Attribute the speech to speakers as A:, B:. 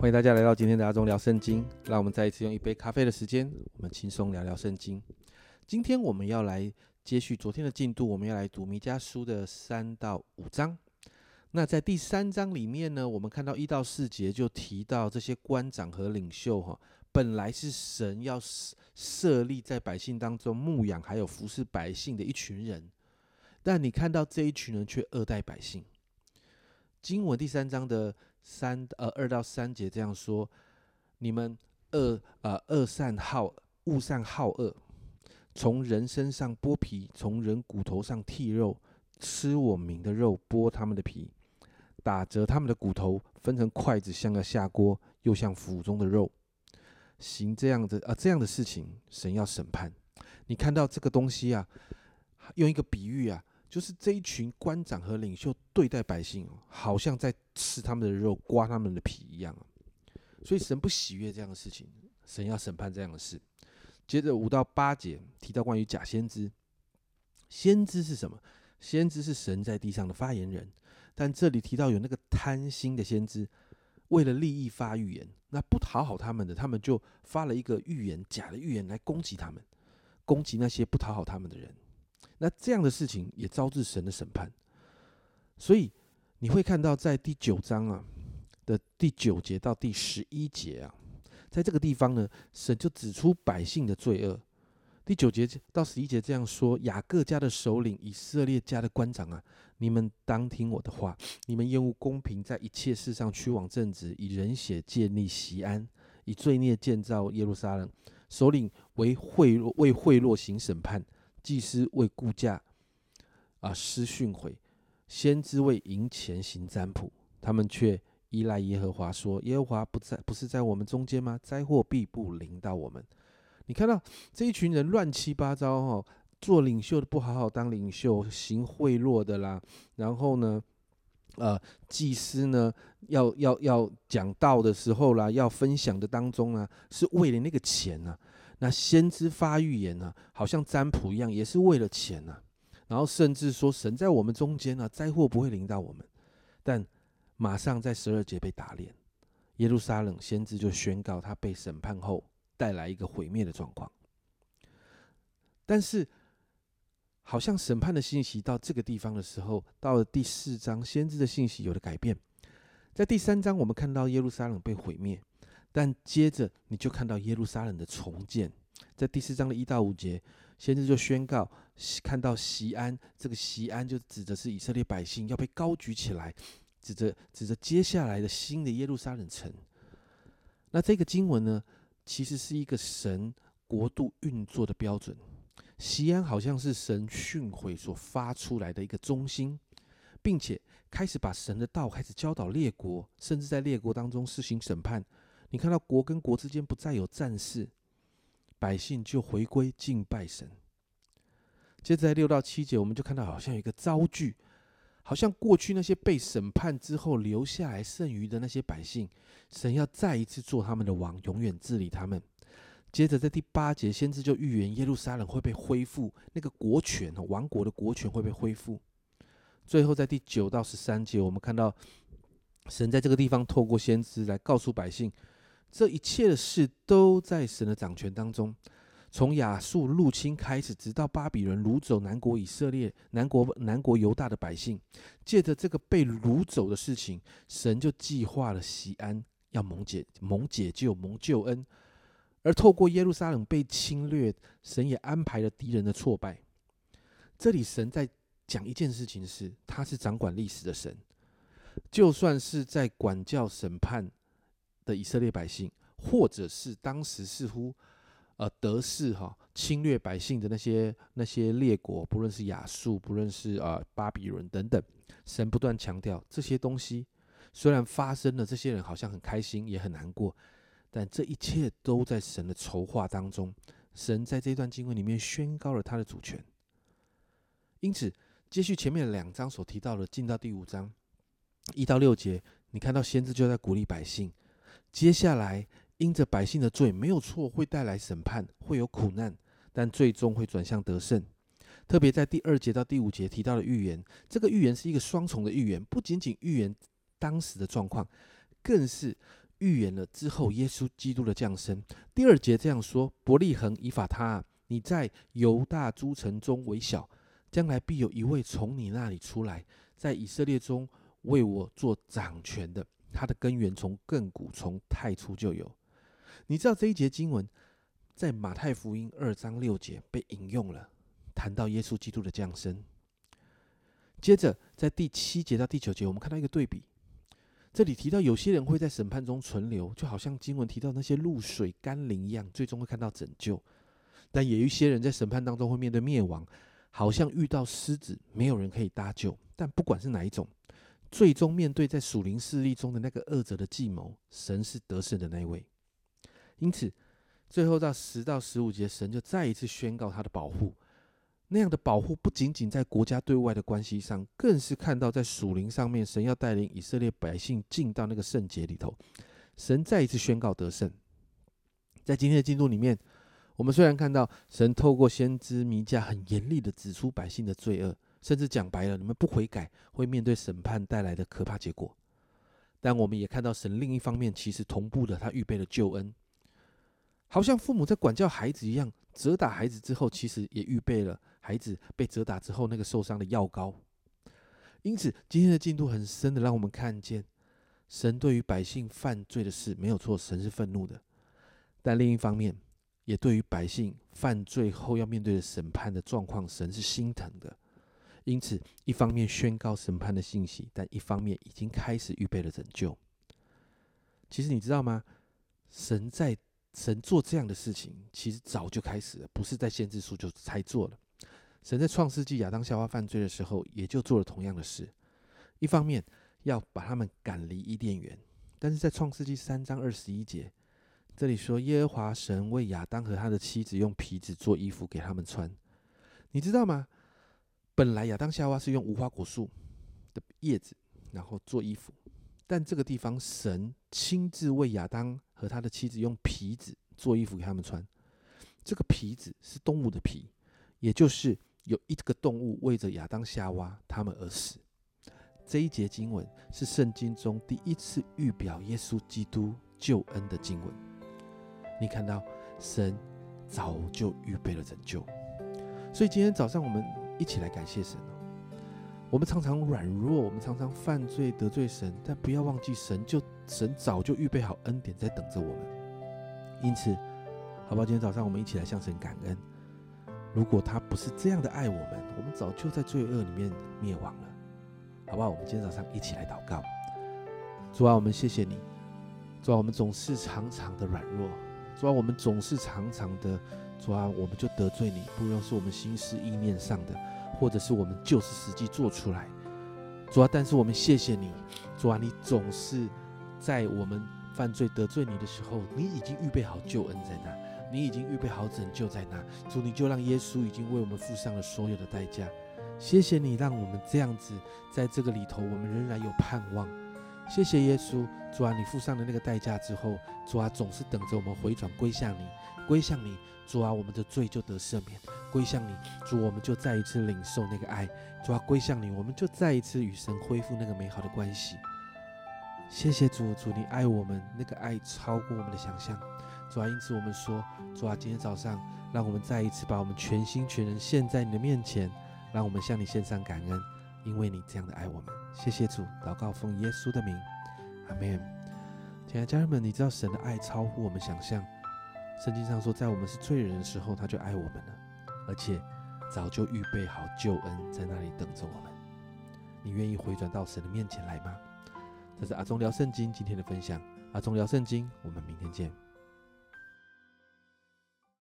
A: 欢迎大家来到今天的阿忠聊圣经。让我们再一次用一杯咖啡的时间，我们轻松聊聊圣经。今天我们要来接续昨天的进度，我们要来读弥迦书的三到五章。那在第三章里面呢，我们看到一到四节就提到这些官长和领袖哈，本来是神要设立在百姓当中牧养还有服侍百姓的一群人，但你看到这一群人却恶待百姓。经文第三章的。三呃二到三节这样说：你们恶呃恶善好恶善好恶，从人身上剥皮，从人骨头上剔肉，吃我民的肉，剥他们的皮，打折他们的骨头，分成筷子，像个下锅，又像腹中的肉，行这样的啊这样的事情，神要审判。你看到这个东西啊，用一个比喻啊。就是这一群官长和领袖对待百姓，好像在吃他们的肉、刮他们的皮一样所以神不喜悦这样的事情，神要审判这样的事。接着五到八节提到关于假先知，先知是什么？先知是神在地上的发言人，但这里提到有那个贪心的先知，为了利益发预言，那不讨好他们的，他们就发了一个预言，假的预言来攻击他们，攻击那些不讨好他们的人。那这样的事情也招致神的审判，所以你会看到在第九章啊的第九节到第十一节啊，在这个地方呢，神就指出百姓的罪恶。第九节到十一节这样说：雅各家的首领、以色列家的官长啊，你们当听我的话，你们厌恶公平，在一切事上屈枉正直，以人血建立西安，以罪孽建造耶路撒冷。首领为贿赂，为贿赂行审判。祭司为顾价啊施训诲，先知为赢钱行占卜，他们却依赖耶和华，说耶和华不在，不是在我们中间吗？灾祸必不临到我们。你看到这一群人乱七八糟哈，做领袖的不好好当领袖，行贿赂的啦，然后呢，呃，祭司呢要要要讲道的时候啦，要分享的当中啊，是为了那个钱呢。那先知发预言呢，好像占卜一样，也是为了钱呢。然后甚至说神在我们中间呢，灾祸不会临到我们。但马上在十二节被打脸，耶路撒冷先知就宣告他被审判后带来一个毁灭的状况。但是好像审判的信息到这个地方的时候，到了第四章，先知的信息有了改变。在第三章，我们看到耶路撒冷被毁灭。但接着你就看到耶路撒冷的重建，在第四章的一到五节，先知就宣告，看到西安，这个西安就指的是以色列百姓要被高举起来，指着指着接下来的新的耶路撒冷城。那这个经文呢，其实是一个神国度运作的标准。西安好像是神训诲所发出来的一个中心，并且开始把神的道开始教导列国，甚至在列国当中施行审判。你看到国跟国之间不再有战事，百姓就回归敬拜神。接着在六到七节，我们就看到好像有一个遭拒，好像过去那些被审判之后留下来剩余的那些百姓，神要再一次做他们的王，永远治理他们。接着在第八节，先知就预言耶路撒冷会被恢复，那个国权王国的国权会被恢复。最后在第九到十三节，我们看到神在这个地方透过先知来告诉百姓。这一切的事都在神的掌权当中，从亚述入侵开始，直到巴比伦掳走南国以色列、南国南国犹大的百姓，借着这个被掳走的事情，神就计划了西安要蒙解、蒙解救、蒙救恩，而透过耶路撒冷被侵略，神也安排了敌人的挫败。这里神在讲一件事情是，他是掌管历史的神，就算是在管教审判。的以色列百姓，或者是当时似乎呃得势哈侵略百姓的那些那些列国，不论是亚述，不论是啊巴比伦等等，神不断强调这些东西虽然发生了，这些人好像很开心也很难过，但这一切都在神的筹划当中。神在这段经文里面宣告了他的主权。因此，接续前面两章所提到的，进到第五章一到六节，你看到先知就在鼓励百姓。接下来，因着百姓的罪没有错，会带来审判，会有苦难，但最终会转向得胜。特别在第二节到第五节提到的预言，这个预言是一个双重的预言，不仅仅预言当时的状况，更是预言了之后耶稣基督的降生。第二节这样说：“伯利恒以法他，你在犹大诸城中为小，将来必有一位从你那里出来，在以色列中为我做掌权的。它的根源从亘古从太初就有。”你知道这一节经文在马太福音二章六节被引用了，谈到耶稣基督的降生。接着在第七节到第九节，我们看到一个对比。这里提到有些人会在审判中存留，就好像经文提到那些露水甘霖一样，最终会看到拯救；但也有一些人在审判当中会面对灭亡，好像遇到狮子，没有人可以搭救。但不管是哪一种，最终面对在属灵势力中的那个恶者的计谋，神是得胜的那一位。因此，最后到十到十五节，神就再一次宣告他的保护。那样的保护不仅仅在国家对外的关系上，更是看到在属灵上面，神要带领以色列百姓进到那个圣洁里头。神再一次宣告得胜。在今天的进度里面，我们虽然看到神透过先知弥迦很严厉的指出百姓的罪恶，甚至讲白了，你们不悔改会面对审判带来的可怕结果。但我们也看到神另一方面其实同步的，他预备了救恩。好像父母在管教孩子一样，责打孩子之后，其实也预备了孩子被责打之后那个受伤的药膏。因此，今天的进度很深的，让我们看见神对于百姓犯罪的事没有错，神是愤怒的；但另一方面，也对于百姓犯罪后要面对的审判的状况，神是心疼的。因此，一方面宣告审判的信息，但一方面已经开始预备了拯救。其实你知道吗？神在。神做这样的事情，其实早就开始了，不是在先知书就才做了。神在创世纪亚当夏娃犯罪的时候，也就做了同样的事。一方面要把他们赶离伊甸园，但是在创世纪三章二十一节，这里说耶和华神为亚当和他的妻子用皮子做衣服给他们穿。你知道吗？本来亚当夏娃是用无花果树的叶子，然后做衣服。但这个地方，神亲自为亚当和他的妻子用皮子做衣服给他们穿。这个皮子是动物的皮，也就是有一个动物为着亚当夏娃他们而死。这一节经文是圣经中第一次预表耶稣基督救恩的经文。你看到神早就预备了拯救，所以今天早上我们一起来感谢神哦。我们常常软弱，我们常常犯罪得罪神，但不要忘记，神就神早就预备好恩典在等着我们。因此，好不好？今天早上我们一起来向神感恩。如果他不是这样的爱我们，我们早就在罪恶里面灭亡了，好不好？我们今天早上一起来祷告。主啊，我们谢谢你。主啊，我们总是常常的软弱。主啊，我们总是常常的，主啊，我们就得罪你，不论是我们心思意念上的。或者是我们就是实际做出来，主啊，但是我们谢谢你，主啊，你总是在我们犯罪得罪你的时候，你已经预备好救恩在那，你已经预备好拯救在那，主，你就让耶稣已经为我们付上了所有的代价，谢谢你让我们这样子在这个里头，我们仍然有盼望，谢谢耶稣，主啊，你付上的那个代价之后，主啊，总是等着我们回转归向你，归向你，主啊，我们的罪就得赦免。归向你，主，我们就再一次领受那个爱。主啊，归向你，我们就再一次与神恢复那个美好的关系。谢谢主，主你爱我们，那个爱超过我们的想象。主啊，因此我们说，主啊，今天早上让我们再一次把我们全心全人献在你的面前，让我们向你献上感恩，因为你这样的爱我们。谢谢主，祷告奉耶稣的名，阿门。亲爱的家人们，你知道神的爱超乎我们想象。圣经上说，在我们是罪人的时候，他就爱我们了。而且早就预备好救恩在那里等着我们。你愿意回转到神的面前来吗？这是阿忠聊圣经今天的分享。阿忠聊圣经，我们明天见。